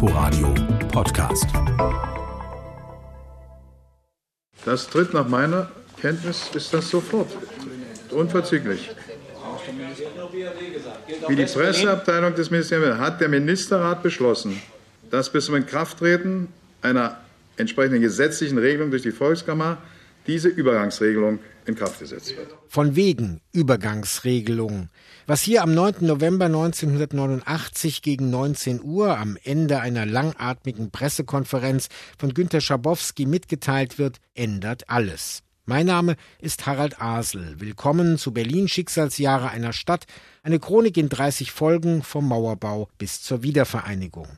Inforadio Podcast. Das tritt nach meiner Kenntnis ist das sofort. Unverzüglich. Wie die Presseabteilung des Ministeriums hat der Ministerrat beschlossen, dass bis zum Inkrafttreten einer entsprechenden gesetzlichen Regelung durch die Volkskammer diese Übergangsregelung in Kraft gesetzt wird. Von wegen Übergangsregelung. Was hier am 9. November 1989 gegen 19 Uhr am Ende einer langatmigen Pressekonferenz von Günter Schabowski mitgeteilt wird, ändert alles. Mein Name ist Harald Asel. Willkommen zu Berlin Schicksalsjahre einer Stadt, eine Chronik in 30 Folgen vom Mauerbau bis zur Wiedervereinigung.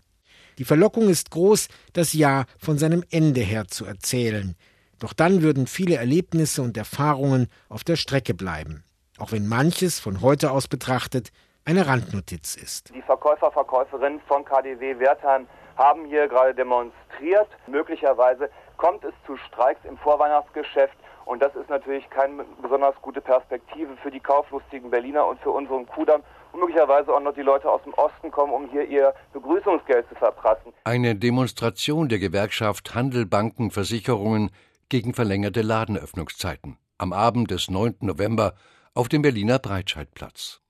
Die Verlockung ist groß, das Jahr von seinem Ende her zu erzählen. Doch dann würden viele Erlebnisse und Erfahrungen auf der Strecke bleiben auch wenn manches von heute aus betrachtet eine Randnotiz ist. Die Verkäufer, Verkäuferinnen von KDW Wertheim haben hier gerade demonstriert. Möglicherweise kommt es zu Streiks im Vorweihnachtsgeschäft und das ist natürlich keine besonders gute Perspektive für die kauflustigen Berliner und für unseren Kudamm und möglicherweise auch noch die Leute aus dem Osten kommen, um hier ihr Begrüßungsgeld zu verprassen. Eine Demonstration der Gewerkschaft Handel, Banken, Versicherungen gegen verlängerte Ladenöffnungszeiten. Am Abend des 9. November auf dem Berliner Breitscheidplatz.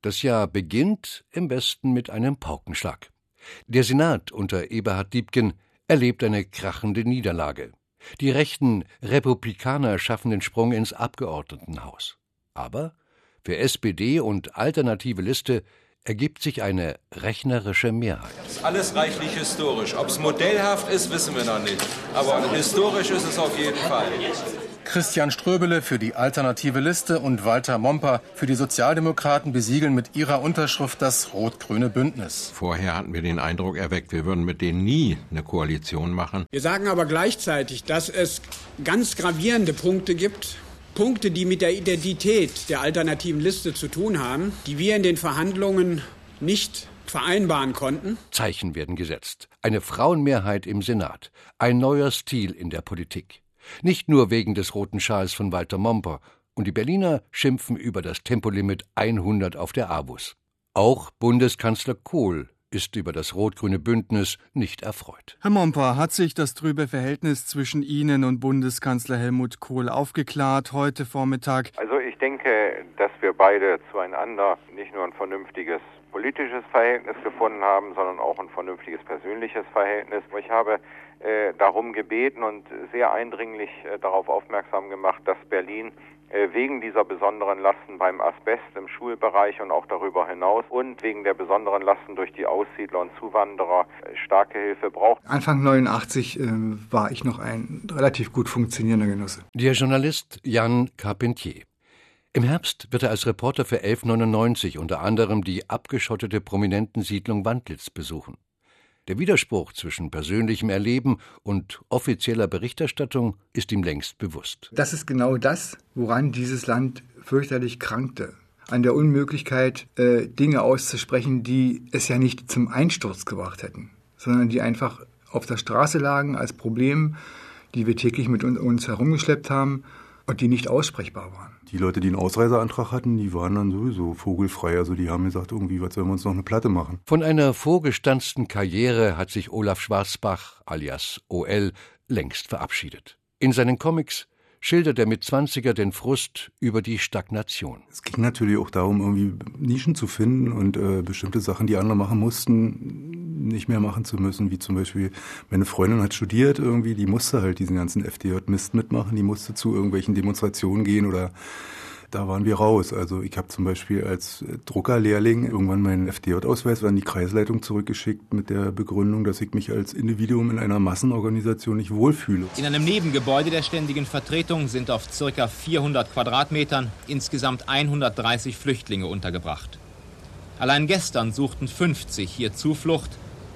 Das Jahr beginnt im Westen mit einem Paukenschlag. Der Senat unter Eberhard Diebken erlebt eine krachende Niederlage. Die rechten Republikaner schaffen den Sprung ins Abgeordnetenhaus. Aber für SPD und alternative Liste ergibt sich eine rechnerische Mehrheit. Alles reichlich historisch. Ob es modellhaft ist, wissen wir noch nicht. Aber historisch ist es auf jeden Fall. Christian Ströbele für die alternative Liste und Walter Momper für die Sozialdemokraten besiegeln mit ihrer Unterschrift das rot-grüne Bündnis. Vorher hatten wir den Eindruck erweckt, wir würden mit denen nie eine Koalition machen. Wir sagen aber gleichzeitig, dass es ganz gravierende Punkte gibt, Punkte, die mit der Identität der alternativen Liste zu tun haben, die wir in den Verhandlungen nicht vereinbaren konnten. Zeichen werden gesetzt. Eine Frauenmehrheit im Senat. Ein neuer Stil in der Politik. Nicht nur wegen des roten Schals von Walter Momper. Und die Berliner schimpfen über das Tempolimit 100 auf der Abus. Auch Bundeskanzler Kohl ist über das rot-grüne Bündnis nicht erfreut. Herr Momper, hat sich das trübe Verhältnis zwischen Ihnen und Bundeskanzler Helmut Kohl aufgeklärt heute Vormittag? Also ich denke, dass wir beide zueinander nicht nur ein vernünftiges politisches Verhältnis gefunden haben, sondern auch ein vernünftiges persönliches Verhältnis. Ich habe äh, darum gebeten und sehr eindringlich äh, darauf aufmerksam gemacht, dass Berlin wegen dieser besonderen Lasten beim Asbest im Schulbereich und auch darüber hinaus und wegen der besonderen Lasten durch die Aussiedler und Zuwanderer äh, starke Hilfe braucht. Anfang 89 äh, war ich noch ein relativ gut funktionierender Genosse. Der Journalist Jan Carpentier. Im Herbst wird er als Reporter für 1199 unter anderem die abgeschottete Prominentensiedlung Wandlitz besuchen. Der Widerspruch zwischen persönlichem Erleben und offizieller Berichterstattung ist ihm längst bewusst. Das ist genau das, woran dieses Land fürchterlich krankte. An der Unmöglichkeit, äh, Dinge auszusprechen, die es ja nicht zum Einsturz gebracht hätten, sondern die einfach auf der Straße lagen als Problem, die wir täglich mit uns herumgeschleppt haben und die nicht aussprechbar waren. Die Leute, die einen Ausreiseantrag hatten, die waren dann sowieso vogelfrei. Also die haben gesagt, irgendwie, was sollen wir uns noch eine Platte machen? Von einer vorgestanzten Karriere hat sich Olaf Schwarzbach alias OL längst verabschiedet. In seinen Comics schildert der Mitzwanziger den Frust über die Stagnation. Es ging natürlich auch darum, irgendwie Nischen zu finden und äh, bestimmte Sachen, die andere machen mussten, nicht mehr machen zu müssen. Wie zum Beispiel, meine Freundin hat studiert irgendwie, die musste halt diesen ganzen FDJ-Mist mitmachen, die musste zu irgendwelchen Demonstrationen gehen oder da waren wir raus. Also ich habe zum Beispiel als Druckerlehrling irgendwann meinen FDJ-Ausweis an die Kreisleitung zurückgeschickt mit der Begründung, dass ich mich als Individuum in einer Massenorganisation nicht wohlfühle. In einem Nebengebäude der ständigen Vertretung sind auf ca. 400 Quadratmetern insgesamt 130 Flüchtlinge untergebracht. Allein gestern suchten 50 hier Zuflucht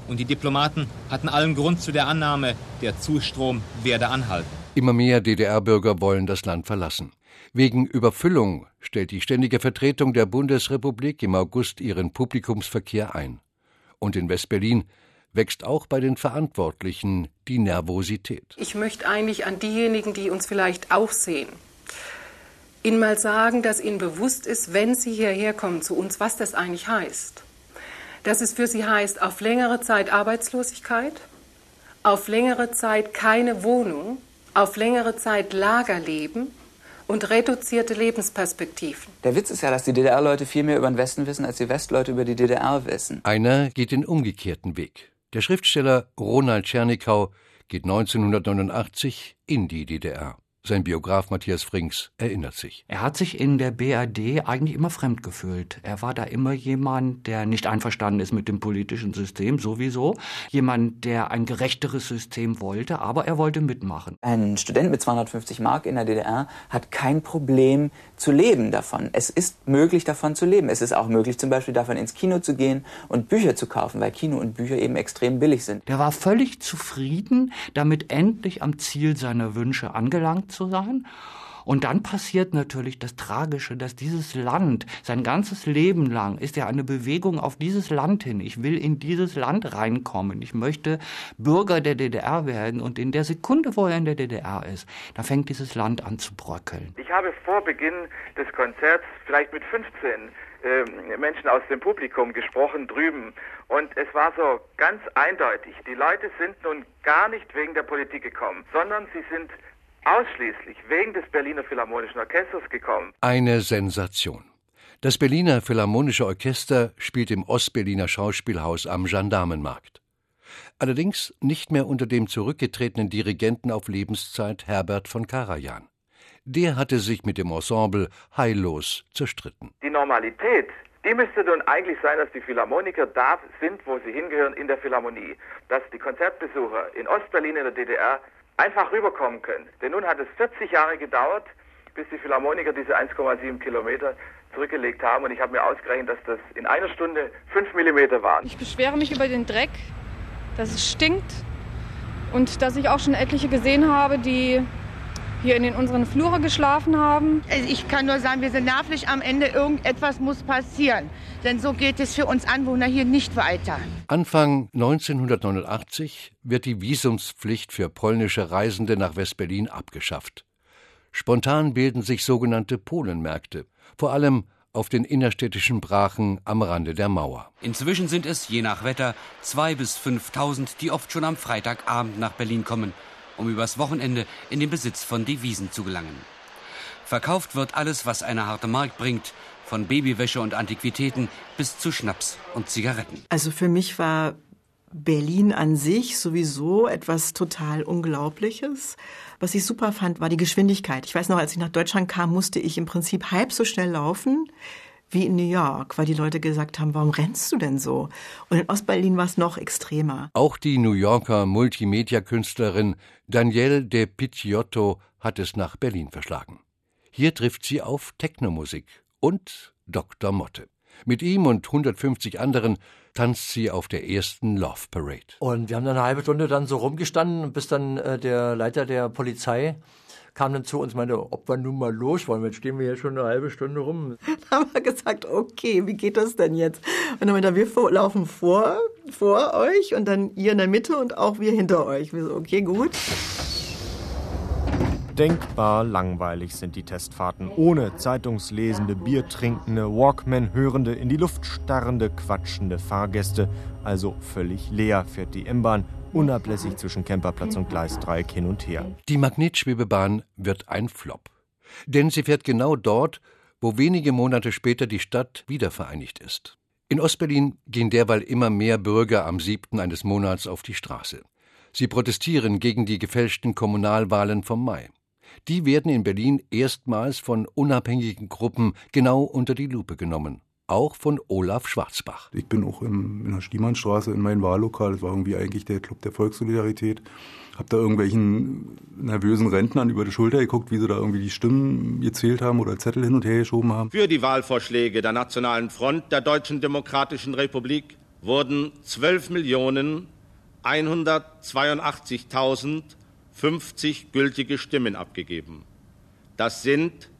und die Diplomaten hatten allen Grund zu der Annahme, der Zustrom werde anhalten. Immer mehr DDR-Bürger wollen das Land verlassen. Wegen Überfüllung stellt die Ständige Vertretung der Bundesrepublik im August ihren Publikumsverkehr ein. Und in Westberlin wächst auch bei den Verantwortlichen die Nervosität. Ich möchte eigentlich an diejenigen, die uns vielleicht auch sehen, Ihnen mal sagen, dass Ihnen bewusst ist, wenn Sie hierher kommen zu uns, was das eigentlich heißt. dass es für sie heißt, auf längere Zeit Arbeitslosigkeit, auf längere Zeit keine Wohnung, auf längere Zeit Lagerleben und reduzierte Lebensperspektiven. Der Witz ist ja, dass die DDR-Leute viel mehr über den Westen wissen, als die Westleute über die DDR wissen. Einer geht den umgekehrten Weg. Der Schriftsteller Ronald Tschernikau geht 1989 in die DDR. Sein Biograf Matthias Frings erinnert sich. Er hat sich in der BRD eigentlich immer fremd gefühlt. Er war da immer jemand, der nicht einverstanden ist mit dem politischen System, sowieso. Jemand, der ein gerechteres System wollte, aber er wollte mitmachen. Ein Student mit 250 Mark in der DDR hat kein Problem zu leben davon. Es ist möglich, davon zu leben. Es ist auch möglich, zum Beispiel davon ins Kino zu gehen und Bücher zu kaufen, weil Kino und Bücher eben extrem billig sind. Der war völlig zufrieden, damit endlich am Ziel seiner Wünsche angelangt zu sein. Und dann passiert natürlich das Tragische, dass dieses Land, sein ganzes Leben lang, ist ja eine Bewegung auf dieses Land hin. Ich will in dieses Land reinkommen. Ich möchte Bürger der DDR werden. Und in der Sekunde, wo er in der DDR ist, da fängt dieses Land an zu bröckeln. Ich habe vor Beginn des Konzerts vielleicht mit 15 äh, Menschen aus dem Publikum gesprochen drüben. Und es war so ganz eindeutig, die Leute sind nun gar nicht wegen der Politik gekommen, sondern sie sind ausschließlich wegen des Berliner Philharmonischen Orchesters gekommen. Eine Sensation. Das Berliner Philharmonische Orchester spielt im Ostberliner Schauspielhaus am Gendarmenmarkt. Allerdings nicht mehr unter dem zurückgetretenen Dirigenten auf Lebenszeit Herbert von Karajan. Der hatte sich mit dem Ensemble heillos zerstritten. Die Normalität, die müsste nun eigentlich sein, dass die Philharmoniker da sind, wo sie hingehören, in der Philharmonie. Dass die Konzertbesucher in Ostberlin in der DDR einfach rüberkommen können. Denn nun hat es 40 Jahre gedauert, bis die Philharmoniker diese 1,7 Kilometer zurückgelegt haben. Und ich habe mir ausgerechnet, dass das in einer Stunde 5 Millimeter waren. Ich beschwere mich über den Dreck, dass es stinkt und dass ich auch schon etliche gesehen habe, die hier in den unseren Flure geschlafen haben. Also ich kann nur sagen, wir sind nervlich am Ende. Irgendetwas muss passieren. Denn so geht es für uns Anwohner hier nicht weiter. Anfang 1989 wird die Visumspflicht für polnische Reisende nach Westberlin abgeschafft. Spontan bilden sich sogenannte Polenmärkte, vor allem auf den innerstädtischen Brachen am Rande der Mauer. Inzwischen sind es, je nach Wetter, zwei bis 5.000, die oft schon am Freitagabend nach Berlin kommen um übers Wochenende in den Besitz von Devisen zu gelangen. Verkauft wird alles, was eine harte Markt bringt, von Babywäsche und Antiquitäten bis zu Schnaps und Zigaretten. Also für mich war Berlin an sich sowieso etwas total Unglaubliches. Was ich super fand, war die Geschwindigkeit. Ich weiß noch, als ich nach Deutschland kam, musste ich im Prinzip halb so schnell laufen wie in New York, weil die Leute gesagt haben, warum rennst du denn so? Und in Ostberlin war es noch extremer. Auch die New Yorker Multimedia-Künstlerin Danielle de Picciotto hat es nach Berlin verschlagen. Hier trifft sie auf Technomusik und Dr. Motte. Mit ihm und 150 anderen tanzt sie auf der ersten Love Parade. Und wir haben dann eine halbe Stunde dann so rumgestanden, bis dann äh, der Leiter der Polizei kam dann zu uns und meinte, ob wir nun mal los wollen. Jetzt stehen wir hier schon eine halbe Stunde rum. Dann haben wir gesagt, okay, wie geht das denn jetzt? Und dann meinte er, wir laufen vor, vor euch und dann ihr in der Mitte und auch wir hinter euch. Wir so, okay, gut. Denkbar langweilig sind die Testfahrten ohne Zeitungslesende, Biertrinkende, Walkman-hörende, in die Luft starrende, quatschende Fahrgäste. Also völlig leer fährt die M-Bahn unablässig zwischen Camperplatz und Gleisdreieck hin und her. Die Magnetschwebebahn wird ein Flop. Denn sie fährt genau dort, wo wenige Monate später die Stadt wiedervereinigt ist. In Ostberlin gehen derweil immer mehr Bürger am 7. eines Monats auf die Straße. Sie protestieren gegen die gefälschten Kommunalwahlen vom Mai. Die werden in Berlin erstmals von unabhängigen Gruppen genau unter die Lupe genommen. Auch von Olaf Schwarzbach. Ich bin auch im, in der Stiemannstraße in meinem Wahllokal. Das war irgendwie eigentlich der Club der Volkssolidarität. Hab da irgendwelchen nervösen Rentnern über die Schulter geguckt, wie sie da irgendwie die Stimmen gezählt haben oder Zettel hin und her geschoben haben. Für die Wahlvorschläge der Nationalen Front der Deutschen Demokratischen Republik wurden 12 Millionen 182.000 50 gültige Stimmen abgegeben. Das sind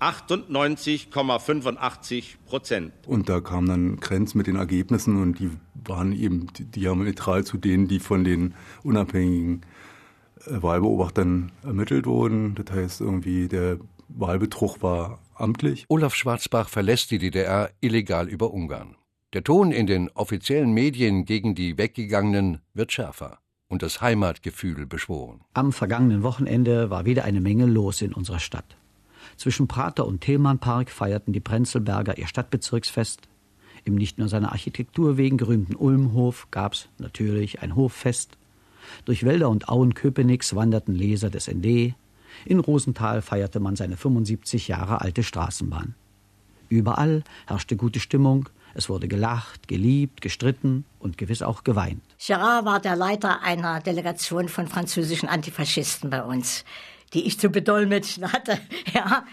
98,85 Prozent. Und da kam dann Grenz mit den Ergebnissen und die waren eben diametral zu denen, die von den unabhängigen äh, Wahlbeobachtern ermittelt wurden. Das heißt irgendwie, der Wahlbetrug war amtlich. Olaf Schwarzbach verlässt die DDR illegal über Ungarn. Der Ton in den offiziellen Medien gegen die Weggegangenen wird schärfer und das Heimatgefühl beschworen. Am vergangenen Wochenende war wieder eine Menge los in unserer Stadt. Zwischen Prater und Tillmannpark feierten die Prenzelberger ihr Stadtbezirksfest. Im nicht nur seiner Architektur wegen gerühmten Ulmhof gab's natürlich ein Hoffest. Durch Wälder und Auen Köpenick's wanderten Leser des ND. In Rosenthal feierte man seine 75 Jahre alte Straßenbahn. Überall herrschte gute Stimmung, es wurde gelacht, geliebt, gestritten und gewiss auch geweint. Gerard war der Leiter einer Delegation von französischen Antifaschisten bei uns, die ich zu bedolmetschen hatte. Ja.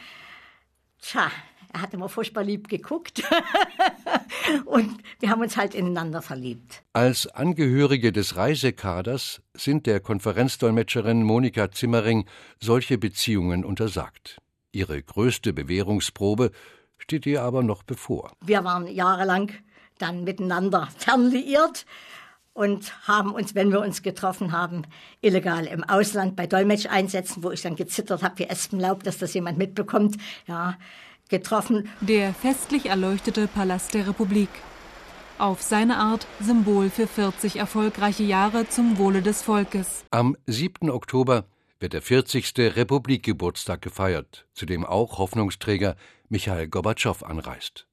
Tja, er hat immer furchtbar lieb geguckt. und wir haben uns halt ineinander verliebt. Als Angehörige des Reisekaders sind der Konferenzdolmetscherin Monika Zimmering solche Beziehungen untersagt. Ihre größte Bewährungsprobe steht ihr aber noch bevor. Wir waren jahrelang dann miteinander fernliiert und haben uns, wenn wir uns getroffen haben, illegal im Ausland bei Dolmetscheinsätzen, wo ich dann gezittert habe wie Espenlaub, dass das jemand mitbekommt, ja, getroffen. Der festlich erleuchtete Palast der Republik. Auf seine Art Symbol für 40 erfolgreiche Jahre zum Wohle des Volkes. Am 7. Oktober wird der 40. Republikgeburtstag gefeiert, zu dem auch Hoffnungsträger Michael Gorbatschow anreist.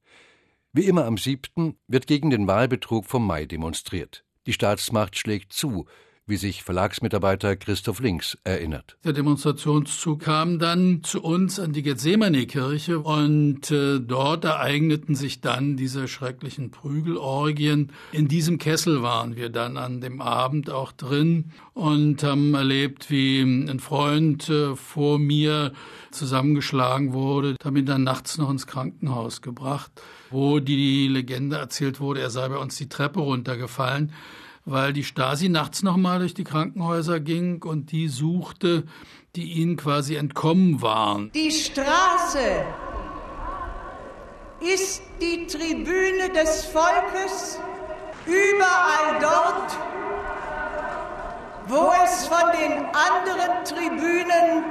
Wie immer am 7. wird gegen den Wahlbetrug vom Mai demonstriert. Die Staatsmacht schlägt zu, wie sich Verlagsmitarbeiter Christoph Links erinnert. Der Demonstrationszug kam dann zu uns an die Gethsemane-Kirche und äh, dort ereigneten sich dann diese schrecklichen Prügelorgien. In diesem Kessel waren wir dann an dem Abend auch drin und haben erlebt, wie ein Freund äh, vor mir zusammengeschlagen wurde, ihn dann nachts noch ins Krankenhaus gebracht, wo die Legende erzählt wurde, er sei bei uns die Treppe runtergefallen weil die Stasi nachts nochmal durch die Krankenhäuser ging und die suchte, die ihnen quasi entkommen waren. Die Straße ist die Tribüne des Volkes, überall dort, wo es von den anderen Tribünen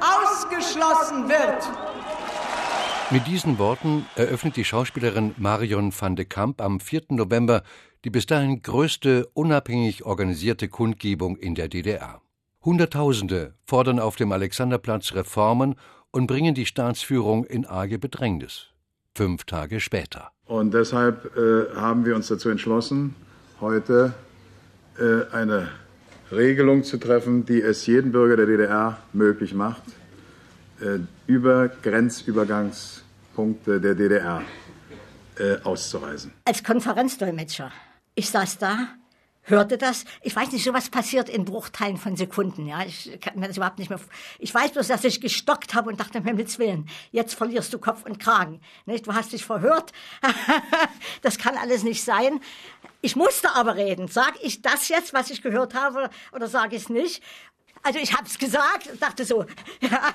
ausgeschlossen wird. Mit diesen Worten eröffnet die Schauspielerin Marion van de Kamp am 4. November die bis dahin größte unabhängig organisierte Kundgebung in der DDR. Hunderttausende fordern auf dem Alexanderplatz Reformen und bringen die Staatsführung in arge Bedrängnis. Fünf Tage später. Und deshalb äh, haben wir uns dazu entschlossen, heute äh, eine Regelung zu treffen, die es jedem Bürger der DDR möglich macht, äh, über Grenzübergangspunkte der DDR äh, auszureisen. Als Konferenzdolmetscher ich saß da, hörte das. Ich weiß nicht, sowas passiert in Bruchteilen von Sekunden. Ja, ich kann mir das überhaupt nicht mehr. Ich weiß bloß, dass ich gestockt habe und dachte, um Himmels Willen, jetzt verlierst du Kopf und Kragen. Nicht? Du hast dich verhört. das kann alles nicht sein. Ich musste aber reden. Sag ich das jetzt, was ich gehört habe, oder sage ich es nicht? Also ich habe es gesagt, dachte so, ja,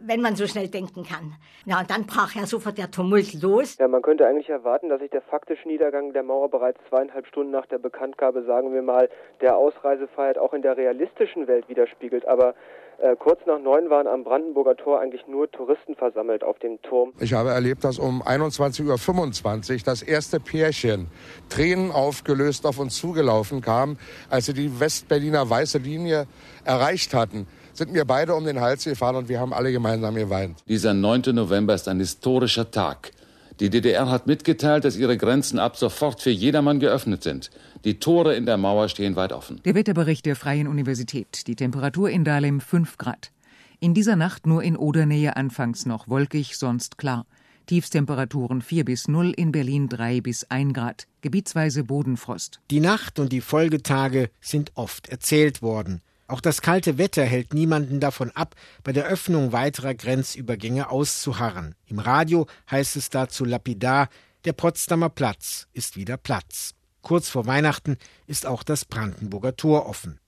wenn man so schnell denken kann. Ja, und dann brach ja sofort der Tumult los. Ja, man könnte eigentlich erwarten, dass sich der faktische Niedergang der Mauer bereits zweieinhalb Stunden nach der Bekanntgabe, sagen wir mal, der Ausreisefreiheit auch in der realistischen Welt widerspiegelt. Aber äh, kurz nach neun waren am Brandenburger Tor eigentlich nur Touristen versammelt auf dem Turm. Ich habe erlebt, dass um 21.25 Uhr das erste Pärchen Tränen aufgelöst auf uns zugelaufen kam, als sie die Westberliner weiße Linie erreicht hatten sind mir beide um den Hals gefahren und wir haben alle gemeinsam geweint. Dieser 9. November ist ein historischer Tag. Die DDR hat mitgeteilt, dass ihre Grenzen ab sofort für jedermann geöffnet sind. Die Tore in der Mauer stehen weit offen. Der Wetterbericht der Freien Universität. Die Temperatur in Dahlem 5 Grad. In dieser Nacht nur in Odernähe anfangs noch wolkig, sonst klar. Tiefstemperaturen 4 bis 0, in Berlin 3 bis 1 Grad. Gebietsweise Bodenfrost. Die Nacht und die Folgetage sind oft erzählt worden. Auch das kalte Wetter hält niemanden davon ab, bei der Öffnung weiterer Grenzübergänge auszuharren. Im Radio heißt es dazu lapidar, der Potsdamer Platz ist wieder Platz. Kurz vor Weihnachten ist auch das Brandenburger Tor offen.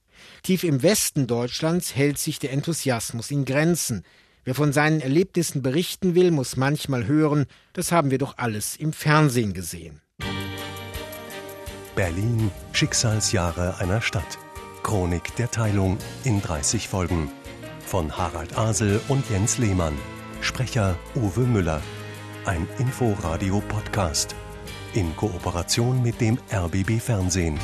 Tief im Westen Deutschlands hält sich der Enthusiasmus in Grenzen. Wer von seinen Erlebnissen berichten will, muss manchmal hören, das haben wir doch alles im Fernsehen gesehen. Berlin Schicksalsjahre einer Stadt. Chronik der Teilung in 30 Folgen. Von Harald Asel und Jens Lehmann. Sprecher Uwe Müller. Ein Inforadio-Podcast. in Kooperation mit dem RBB Fernsehen.